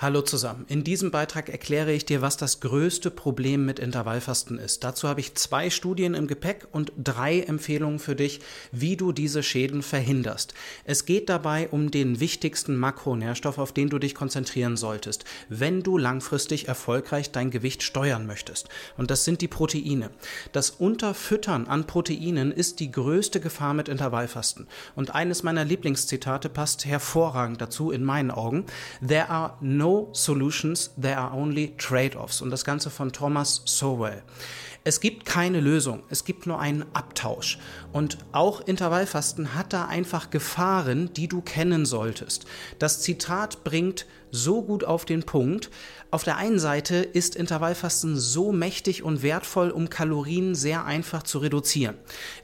Hallo zusammen. In diesem Beitrag erkläre ich dir, was das größte Problem mit Intervallfasten ist. Dazu habe ich zwei Studien im Gepäck und drei Empfehlungen für dich, wie du diese Schäden verhinderst. Es geht dabei um den wichtigsten Makronährstoff, auf den du dich konzentrieren solltest, wenn du langfristig erfolgreich dein Gewicht steuern möchtest. Und das sind die Proteine. Das Unterfüttern an Proteinen ist die größte Gefahr mit Intervallfasten. Und eines meiner Lieblingszitate passt hervorragend dazu in meinen Augen. There are no no solutions, there are only trade-offs. Und das Ganze von Thomas Sowell. Es gibt keine Lösung, es gibt nur einen Abtausch. Und auch Intervallfasten hat da einfach Gefahren, die du kennen solltest. Das Zitat bringt so gut auf den Punkt. Auf der einen Seite ist Intervallfasten so mächtig und wertvoll, um Kalorien sehr einfach zu reduzieren.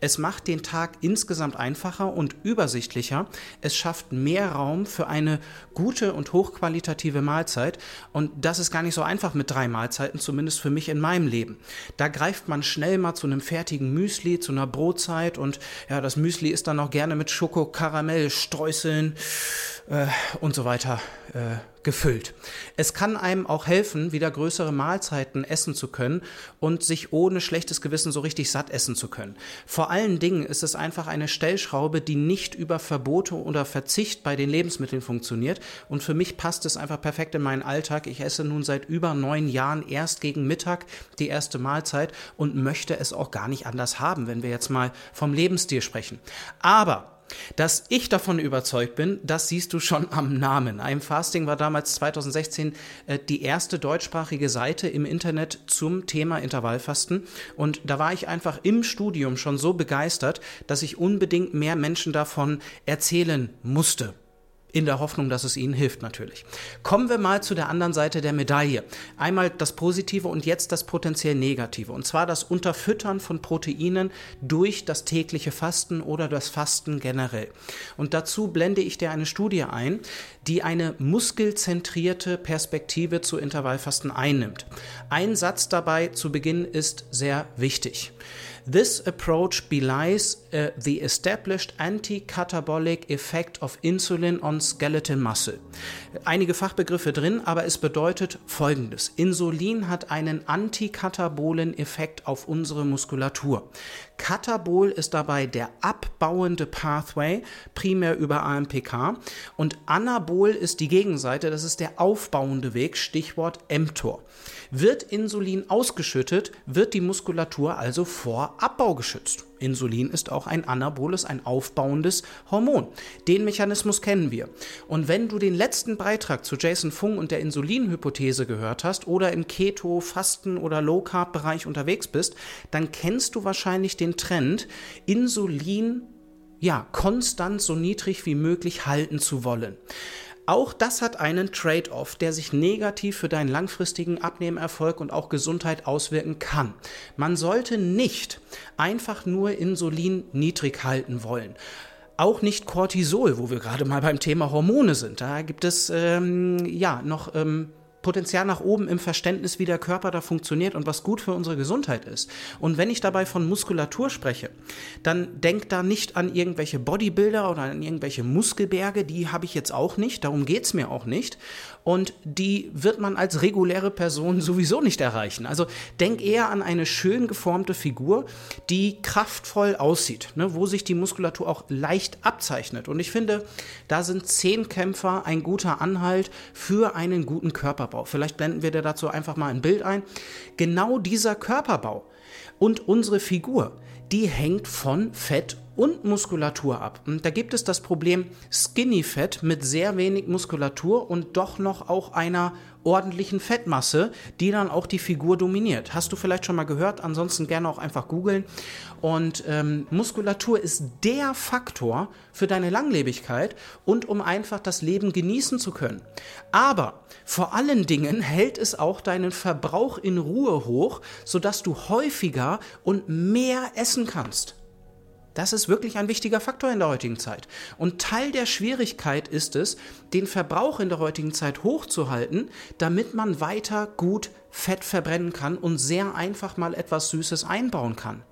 Es macht den Tag insgesamt einfacher und übersichtlicher. Es schafft mehr Raum für eine gute und hochqualitative Mahlzeit. Und das ist gar nicht so einfach mit drei Mahlzeiten, zumindest für mich in meinem Leben. Da greift man schnell mal zu einem fertigen Müsli, zu einer Brotzeit und ja, das Müsli ist dann auch gerne mit Schoko, Karamell, Streuseln äh, und so weiter äh, gefüllt. Es kann einem auch helfen, wieder größere Mahlzeiten essen zu können und sich ohne schlechtes Gewissen so richtig satt essen zu können. Vor allen Dingen ist es einfach eine Stellschraube, die nicht über Verbote oder Verzicht bei den Lebensmitteln funktioniert. Und für mich passt es einfach perfekt in meinen Alltag. Ich esse nun seit über neun Jahren erst gegen Mittag die erste Mahlzeit und möchte es auch gar nicht anders haben, wenn wir jetzt mal vom Lebensstil sprechen. Aber dass ich davon überzeugt bin, das siehst du schon am Namen. I'm Fasting war damals 2016 äh, die erste deutschsprachige Seite im Internet zum Thema Intervallfasten. Und da war ich einfach im Studium schon so begeistert, dass ich unbedingt mehr Menschen davon erzählen musste in der Hoffnung, dass es ihnen hilft natürlich. Kommen wir mal zu der anderen Seite der Medaille. Einmal das Positive und jetzt das potenziell Negative. Und zwar das Unterfüttern von Proteinen durch das tägliche Fasten oder das Fasten generell. Und dazu blende ich dir eine Studie ein, die eine muskelzentrierte Perspektive zu Intervallfasten einnimmt. Ein Satz dabei zu Beginn ist sehr wichtig. This approach belies uh, the established anti-catabolic effect of insulin on skeletal muscle. Einige Fachbegriffe drin, aber es bedeutet folgendes. Insulin hat einen antikatabolen Effekt auf unsere Muskulatur. Katabol ist dabei der abbauende Pathway, primär über AMPK. Und Anabol ist die Gegenseite, das ist der aufbauende Weg, Stichwort mTOR. Wird Insulin ausgeschüttet, wird die Muskulatur also vor Abbau geschützt. Insulin ist auch ein anaboles, ein aufbauendes Hormon. Den Mechanismus kennen wir. Und wenn du den letzten Beitrag zu Jason Fung und der Insulinhypothese gehört hast oder im Keto, Fasten oder Low Carb Bereich unterwegs bist, dann kennst du wahrscheinlich den Trend, Insulin ja, konstant so niedrig wie möglich halten zu wollen. Auch das hat einen Trade-off, der sich negativ für deinen langfristigen Abnehmerfolg und auch Gesundheit auswirken kann. Man sollte nicht einfach nur Insulin niedrig halten wollen auch nicht Cortisol, wo wir gerade mal beim Thema Hormone sind. Da gibt es ähm, ja noch ähm, Potenzial nach oben im Verständnis, wie der Körper da funktioniert und was gut für unsere Gesundheit ist. Und wenn ich dabei von Muskulatur spreche, dann denk da nicht an irgendwelche Bodybuilder oder an irgendwelche Muskelberge, die habe ich jetzt auch nicht, darum geht's mir auch nicht. Und die wird man als reguläre Person sowieso nicht erreichen. Also denk eher an eine schön geformte Figur, die kraftvoll aussieht, ne, wo sich die Muskulatur auch leicht abzeichnet. Und ich finde, da sind Zehnkämpfer ein guter Anhalt für einen guten Körper. Körperbau. Vielleicht blenden wir dir dazu einfach mal ein Bild ein. Genau dieser Körperbau und unsere Figur, die hängt von Fett und Muskulatur ab. Und da gibt es das Problem Skinny Fett mit sehr wenig Muskulatur und doch noch auch einer ordentlichen Fettmasse, die dann auch die Figur dominiert. Hast du vielleicht schon mal gehört? Ansonsten gerne auch einfach googeln. Und ähm, Muskulatur ist der Faktor für deine Langlebigkeit und um einfach das Leben genießen zu können. Aber vor allen Dingen hält es auch deinen Verbrauch in Ruhe hoch, sodass du häufiger und mehr essen kannst. Das ist wirklich ein wichtiger Faktor in der heutigen Zeit. Und Teil der Schwierigkeit ist es, den Verbrauch in der heutigen Zeit hochzuhalten, damit man weiter gut Fett verbrennen kann und sehr einfach mal etwas Süßes einbauen kann.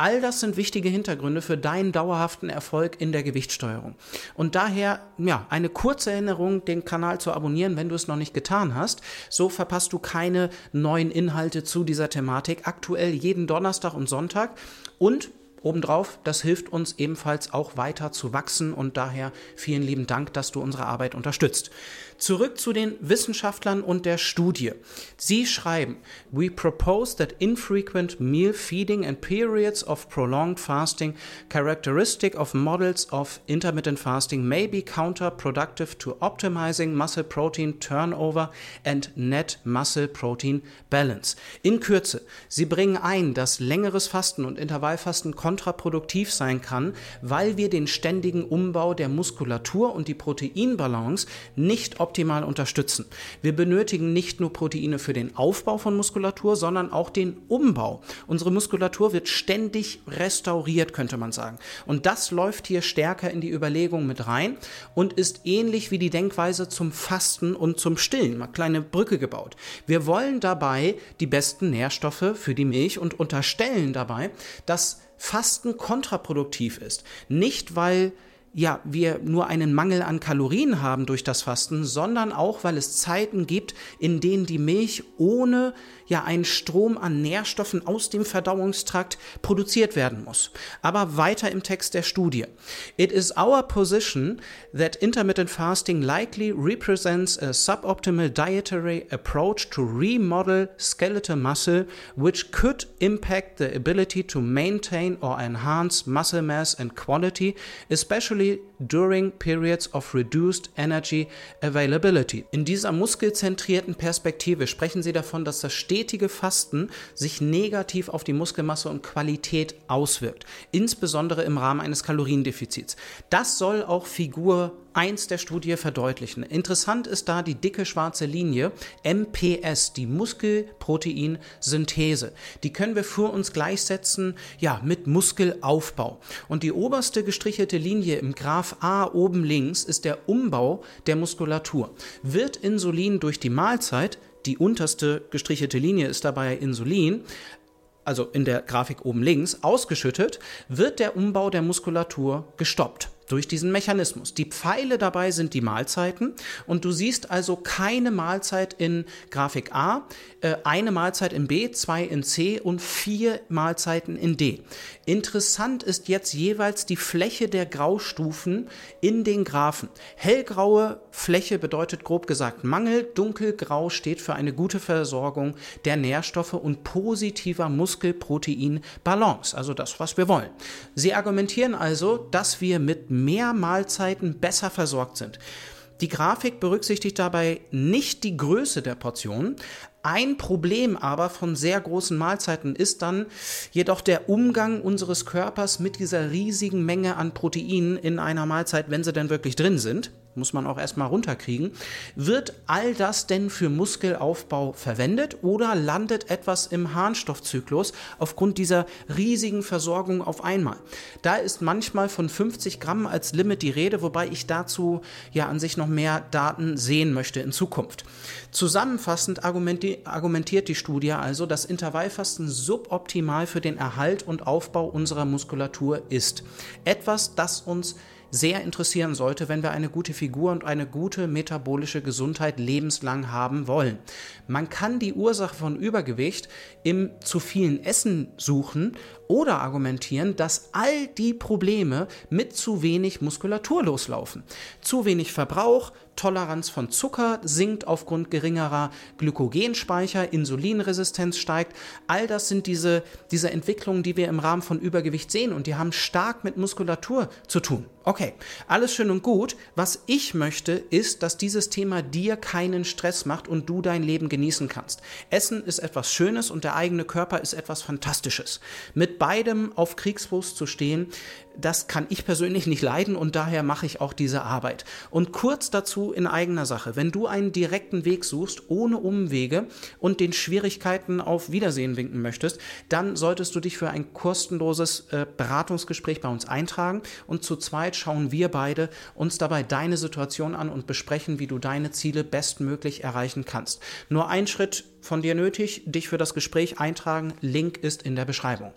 All das sind wichtige Hintergründe für deinen dauerhaften Erfolg in der Gewichtssteuerung. Und daher, ja, eine kurze Erinnerung, den Kanal zu abonnieren, wenn du es noch nicht getan hast. So verpasst du keine neuen Inhalte zu dieser Thematik. Aktuell jeden Donnerstag und Sonntag. Und Obendrauf, das hilft uns ebenfalls auch weiter zu wachsen und daher vielen lieben Dank, dass du unsere Arbeit unterstützt. Zurück zu den Wissenschaftlern und der Studie. Sie schreiben, we propose that infrequent meal feeding and periods of prolonged fasting characteristic of models of intermittent fasting may be counterproductive to optimizing muscle protein turnover and net muscle protein balance. In Kürze, sie bringen ein, dass längeres Fasten und Intervallfasten kontraproduktiv sein kann, weil wir den ständigen Umbau der Muskulatur und die Proteinbalance nicht optimal unterstützen. Wir benötigen nicht nur Proteine für den Aufbau von Muskulatur, sondern auch den Umbau. Unsere Muskulatur wird ständig restauriert, könnte man sagen. Und das läuft hier stärker in die Überlegung mit rein und ist ähnlich wie die Denkweise zum Fasten und zum Stillen. Mal kleine Brücke gebaut. Wir wollen dabei die besten Nährstoffe für die Milch und unterstellen dabei, dass Fasten kontraproduktiv ist. Nicht, weil ja, wir nur einen Mangel an Kalorien haben durch das Fasten, sondern auch, weil es Zeiten gibt, in denen die Milch ohne ja einen Strom an Nährstoffen aus dem Verdauungstrakt produziert werden muss. Aber weiter im Text der Studie. It is our position that intermittent fasting likely represents a suboptimal dietary approach to remodel skeletal muscle, which could impact the ability to maintain or enhance muscle mass and quality, especially during periods of reduced energy availability. In dieser muskelzentrierten Perspektive sprechen sie davon, dass das stetige Fasten sich negativ auf die Muskelmasse und Qualität auswirkt, insbesondere im Rahmen eines Kaloriendefizits. Das soll auch Figur 1 der Studie verdeutlichen. Interessant ist da die dicke schwarze Linie MPS, die Muskelproteinsynthese. Die können wir für uns gleichsetzen ja, mit Muskelaufbau. Und die oberste gestrichelte Linie im Graph A oben links ist der Umbau der Muskulatur. Wird Insulin durch die Mahlzeit die unterste gestrichelte Linie ist dabei Insulin, also in der Grafik oben links, ausgeschüttet, wird der Umbau der Muskulatur gestoppt durch diesen Mechanismus. Die Pfeile dabei sind die Mahlzeiten und du siehst also keine Mahlzeit in Grafik A, äh, eine Mahlzeit in B, zwei in C und vier Mahlzeiten in D. Interessant ist jetzt jeweils die Fläche der Graustufen in den Graphen. Hellgraue Fläche bedeutet grob gesagt Mangel, dunkelgrau steht für eine gute Versorgung der Nährstoffe und positiver Muskelprotein-Balance, also das, was wir wollen. Sie argumentieren also, dass wir mit mehr Mahlzeiten besser versorgt sind. Die Grafik berücksichtigt dabei nicht die Größe der Portionen. Ein Problem aber von sehr großen Mahlzeiten ist dann jedoch der Umgang unseres Körpers mit dieser riesigen Menge an Proteinen in einer Mahlzeit, wenn sie denn wirklich drin sind muss man auch erstmal runterkriegen. Wird all das denn für Muskelaufbau verwendet oder landet etwas im Harnstoffzyklus aufgrund dieser riesigen Versorgung auf einmal? Da ist manchmal von 50 Gramm als Limit die Rede, wobei ich dazu ja an sich noch mehr Daten sehen möchte in Zukunft. Zusammenfassend argumentiert die Studie also, dass Intervallfasten suboptimal für den Erhalt und Aufbau unserer Muskulatur ist. Etwas, das uns sehr interessieren sollte, wenn wir eine gute Figur und eine gute metabolische Gesundheit lebenslang haben wollen. Man kann die Ursache von Übergewicht im zu vielen Essen suchen oder argumentieren, dass all die Probleme mit zu wenig Muskulatur loslaufen. Zu wenig Verbrauch, Toleranz von Zucker sinkt aufgrund geringerer Glykogenspeicher, Insulinresistenz steigt. All das sind diese, diese Entwicklungen, die wir im Rahmen von Übergewicht sehen und die haben stark mit Muskulatur zu tun. Okay, alles schön und gut. Was ich möchte, ist, dass dieses Thema dir keinen Stress macht und du dein Leben genießen kannst. Essen ist etwas Schönes und der eigene Körper ist etwas Fantastisches. Mit beidem auf Kriegsfuß zu stehen, das kann ich persönlich nicht leiden und daher mache ich auch diese Arbeit. Und kurz dazu in eigener Sache, wenn du einen direkten Weg suchst, ohne Umwege und den Schwierigkeiten auf Wiedersehen winken möchtest, dann solltest du dich für ein kostenloses äh, Beratungsgespräch bei uns eintragen und zu zweit schauen wir beide uns dabei deine Situation an und besprechen, wie du deine Ziele bestmöglich erreichen kannst. Nur ein Schritt von dir nötig, dich für das Gespräch eintragen, Link ist in der Beschreibung.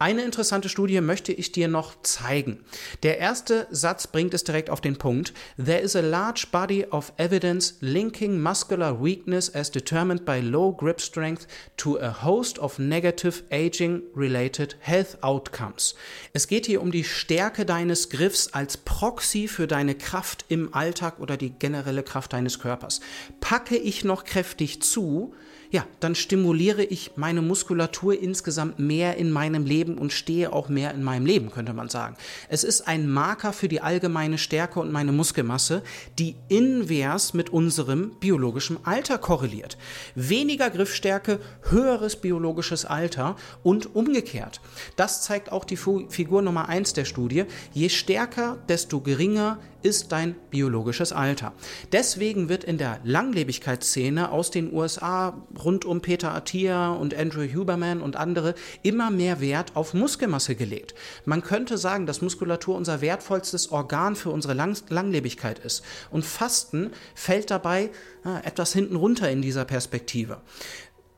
Eine interessante Studie möchte ich dir noch zeigen. Der erste Satz bringt es direkt auf den Punkt. There is a large body of evidence linking muscular weakness as determined by low grip strength to a host of negative aging related health outcomes. Es geht hier um die Stärke deines Griffs als Proxy für deine Kraft im Alltag oder die generelle Kraft deines Körpers. Packe ich noch kräftig zu, ja, dann stimuliere ich meine Muskulatur insgesamt mehr in meinem Leben und stehe auch mehr in meinem Leben, könnte man sagen. Es ist ein Marker für die allgemeine Stärke und meine Muskelmasse, die invers mit unserem biologischen Alter korreliert. Weniger Griffstärke, höheres biologisches Alter und umgekehrt. Das zeigt auch die Figur Nummer eins der Studie. Je stärker, desto geringer ist dein biologisches Alter. Deswegen wird in der Langlebigkeitsszene aus den USA rund um Peter Attia und Andrew Huberman und andere immer mehr Wert auf Muskelmasse gelegt. Man könnte sagen, dass Muskulatur unser wertvollstes Organ für unsere Lang Langlebigkeit ist. Und Fasten fällt dabei äh, etwas hinten runter in dieser Perspektive.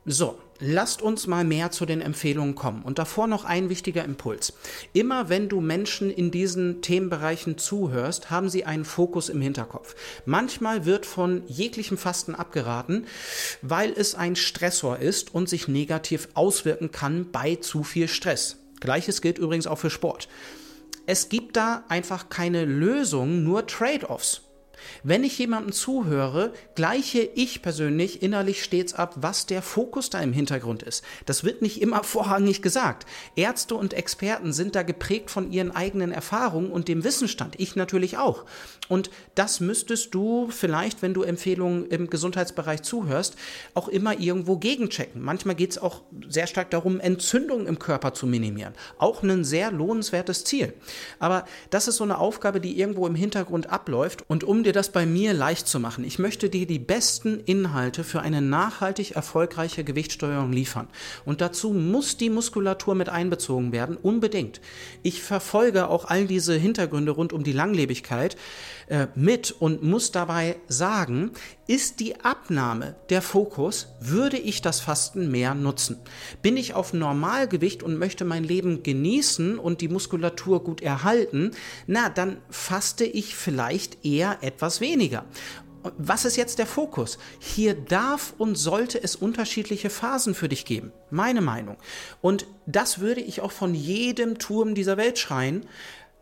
So, lasst uns mal mehr zu den Empfehlungen kommen. Und davor noch ein wichtiger Impuls. Immer wenn du Menschen in diesen Themenbereichen zuhörst, haben sie einen Fokus im Hinterkopf. Manchmal wird von jeglichem Fasten abgeraten, weil es ein Stressor ist und sich negativ auswirken kann bei zu viel Stress. Gleiches gilt übrigens auch für Sport. Es gibt da einfach keine Lösung, nur Trade-offs. Wenn ich jemandem zuhöre, gleiche ich persönlich innerlich stets ab, was der Fokus da im Hintergrund ist. Das wird nicht immer vorrangig gesagt. Ärzte und Experten sind da geprägt von ihren eigenen Erfahrungen und dem Wissensstand. Ich natürlich auch. Und das müsstest du vielleicht, wenn du Empfehlungen im Gesundheitsbereich zuhörst, auch immer irgendwo gegenchecken. Manchmal geht es auch sehr stark darum, Entzündungen im Körper zu minimieren. Auch ein sehr lohnenswertes Ziel. Aber das ist so eine Aufgabe, die irgendwo im Hintergrund abläuft. Und um dir dir das bei mir leicht zu machen. Ich möchte dir die besten Inhalte für eine nachhaltig erfolgreiche Gewichtssteuerung liefern. Und dazu muss die Muskulatur mit einbezogen werden, unbedingt. Ich verfolge auch all diese Hintergründe rund um die Langlebigkeit äh, mit und muss dabei sagen, ist die Abnahme der Fokus, würde ich das Fasten mehr nutzen. Bin ich auf Normalgewicht und möchte mein Leben genießen und die Muskulatur gut erhalten, na, dann faste ich vielleicht eher etwas weniger. Was ist jetzt der Fokus? Hier darf und sollte es unterschiedliche Phasen für dich geben. Meine Meinung. Und das würde ich auch von jedem Turm dieser Welt schreien.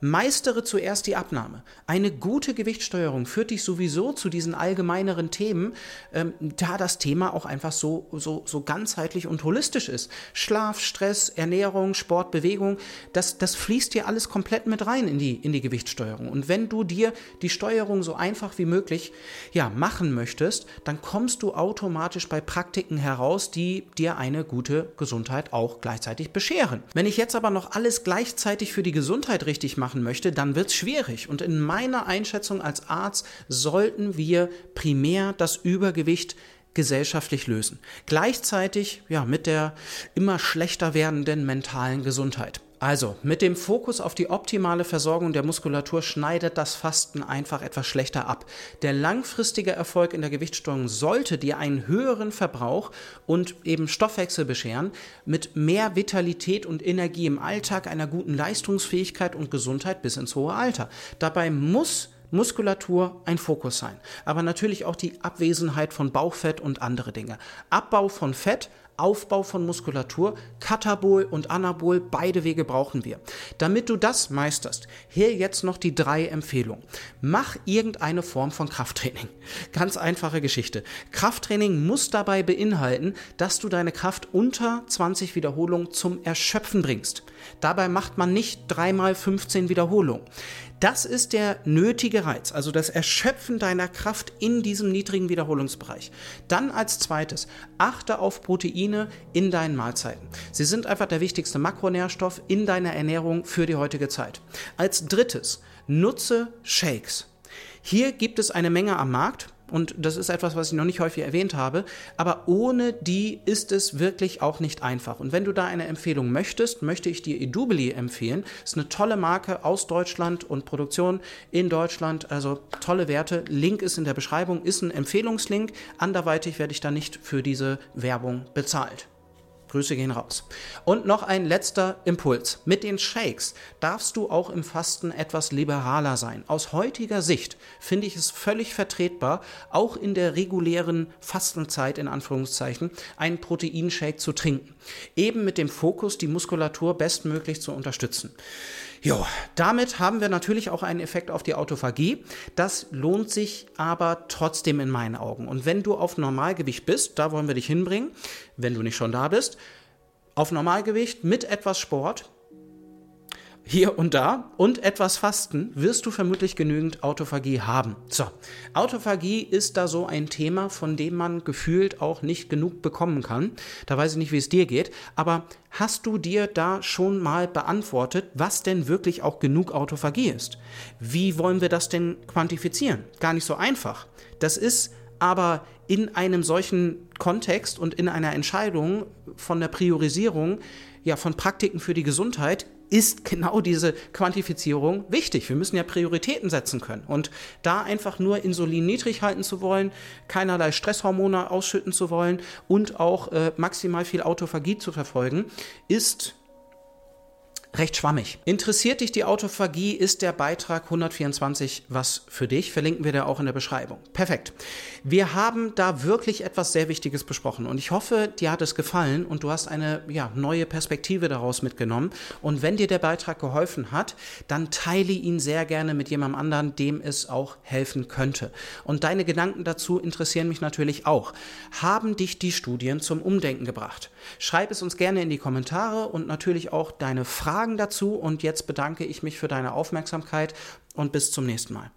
Meistere zuerst die Abnahme. Eine gute Gewichtssteuerung führt dich sowieso zu diesen allgemeineren Themen, ähm, da das Thema auch einfach so, so, so ganzheitlich und holistisch ist. Schlaf, Stress, Ernährung, Sport, Bewegung, das, das fließt dir alles komplett mit rein in die, in die Gewichtssteuerung. Und wenn du dir die Steuerung so einfach wie möglich ja, machen möchtest, dann kommst du automatisch bei Praktiken heraus, die dir eine gute Gesundheit auch gleichzeitig bescheren. Wenn ich jetzt aber noch alles gleichzeitig für die Gesundheit richtig mache, machen möchte, dann wird es schwierig. Und in meiner Einschätzung als Arzt sollten wir primär das Übergewicht gesellschaftlich lösen. Gleichzeitig ja mit der immer schlechter werdenden mentalen Gesundheit. Also, mit dem Fokus auf die optimale Versorgung der Muskulatur schneidet das Fasten einfach etwas schlechter ab. Der langfristige Erfolg in der Gewichtssteuerung sollte dir einen höheren Verbrauch und eben Stoffwechsel bescheren, mit mehr Vitalität und Energie im Alltag, einer guten Leistungsfähigkeit und Gesundheit bis ins hohe Alter. Dabei muss Muskulatur ein Fokus sein, aber natürlich auch die Abwesenheit von Bauchfett und andere Dinge. Abbau von Fett Aufbau von Muskulatur, Katabol und Anabol, beide Wege brauchen wir. Damit du das meisterst, hier jetzt noch die drei Empfehlungen. Mach irgendeine Form von Krafttraining. Ganz einfache Geschichte. Krafttraining muss dabei beinhalten, dass du deine Kraft unter 20 Wiederholungen zum Erschöpfen bringst. Dabei macht man nicht dreimal 15 Wiederholungen. Das ist der nötige Reiz, also das Erschöpfen deiner Kraft in diesem niedrigen Wiederholungsbereich. Dann als zweites, achte auf Proteine in deinen Mahlzeiten. Sie sind einfach der wichtigste Makronährstoff in deiner Ernährung für die heutige Zeit. Als drittes, nutze Shakes. Hier gibt es eine Menge am Markt und das ist etwas, was ich noch nicht häufig erwähnt habe, aber ohne die ist es wirklich auch nicht einfach. Und wenn du da eine Empfehlung möchtest, möchte ich dir Edubili empfehlen. Ist eine tolle Marke aus Deutschland und Produktion in Deutschland, also tolle Werte. Link ist in der Beschreibung, ist ein Empfehlungslink. Anderweitig werde ich da nicht für diese Werbung bezahlt. Grüße gehen raus. Und noch ein letzter Impuls. Mit den Shakes darfst du auch im Fasten etwas liberaler sein. Aus heutiger Sicht finde ich es völlig vertretbar, auch in der regulären Fastenzeit in Anführungszeichen einen Proteinshake zu trinken. Eben mit dem Fokus, die Muskulatur bestmöglich zu unterstützen. Jo, damit haben wir natürlich auch einen Effekt auf die Autophagie. Das lohnt sich aber trotzdem in meinen Augen. Und wenn du auf Normalgewicht bist, da wollen wir dich hinbringen, wenn du nicht schon da bist, auf Normalgewicht mit etwas Sport, hier und da und etwas Fasten wirst du vermutlich genügend Autophagie haben. So, Autophagie ist da so ein Thema, von dem man gefühlt auch nicht genug bekommen kann. Da weiß ich nicht, wie es dir geht, aber hast du dir da schon mal beantwortet, was denn wirklich auch genug Autophagie ist? Wie wollen wir das denn quantifizieren? Gar nicht so einfach. Das ist aber in einem solchen Kontext und in einer Entscheidung von der Priorisierung ja von Praktiken für die Gesundheit ist genau diese Quantifizierung wichtig. Wir müssen ja Prioritäten setzen können. Und da einfach nur Insulin niedrig halten zu wollen, keinerlei Stresshormone ausschütten zu wollen und auch äh, maximal viel Autophagie zu verfolgen, ist recht schwammig. Interessiert dich die Autophagie, ist der Beitrag 124 was für dich. Verlinken wir da auch in der Beschreibung. Perfekt. Wir haben da wirklich etwas sehr Wichtiges besprochen und ich hoffe, dir hat es gefallen und du hast eine ja, neue Perspektive daraus mitgenommen. Und wenn dir der Beitrag geholfen hat, dann teile ihn sehr gerne mit jemandem anderen, dem es auch helfen könnte. Und deine Gedanken dazu interessieren mich natürlich auch. Haben dich die Studien zum Umdenken gebracht? Schreib es uns gerne in die Kommentare und natürlich auch deine Fragen Fragen dazu und jetzt bedanke ich mich für deine Aufmerksamkeit und bis zum nächsten Mal.